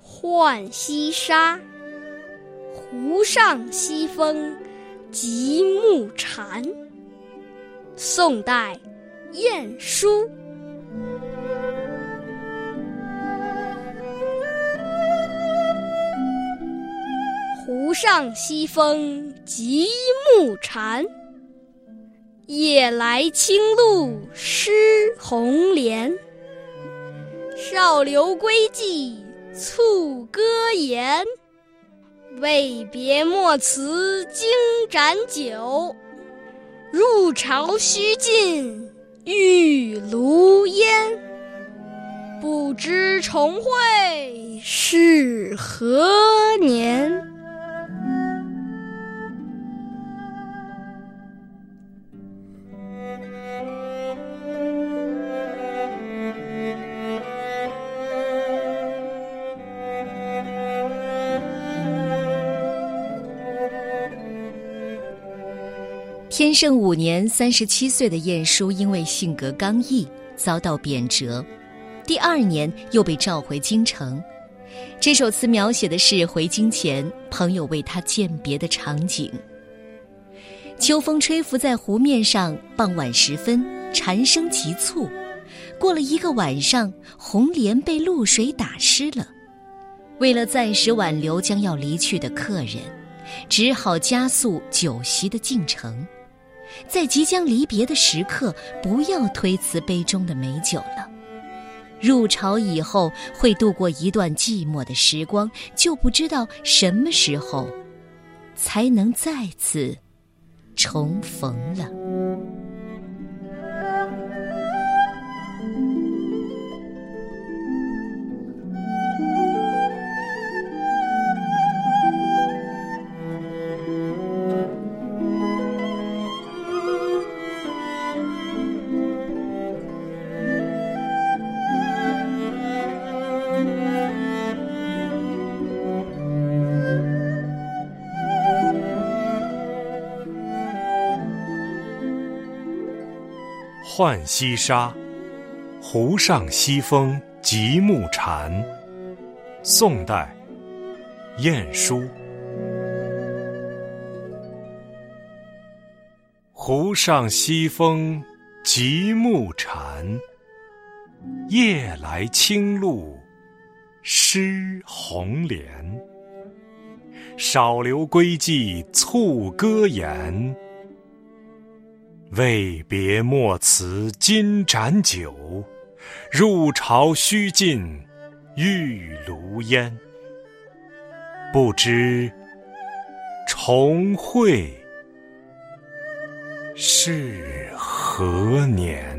浣溪沙，湖上西风极目蝉。宋代，晏殊。湖上西风急暮蝉，夜来清露湿红莲。少留归骑促歌言，未别莫辞金盏酒。入朝须尽玉炉烟，不知重会是何年。天圣五年，三十七岁的晏殊因为性格刚毅，遭到贬谪。第二年又被召回京城。这首词描写的是回京前朋友为他饯别的场景。秋风吹拂在湖面上，傍晚时分，蝉声急促。过了一个晚上，红莲被露水打湿了。为了暂时挽留将要离去的客人，只好加速酒席的进程。在即将离别的时刻，不要推辞杯中的美酒了。入朝以后，会度过一段寂寞的时光，就不知道什么时候才能再次重逢了。浣溪沙，湖上西风极目蝉。宋代，晏殊。湖上西风极目蝉，夜来清露湿红莲。少留归骑促歌言。为别莫辞金盏酒，入朝须尽玉炉烟。不知重会是何年。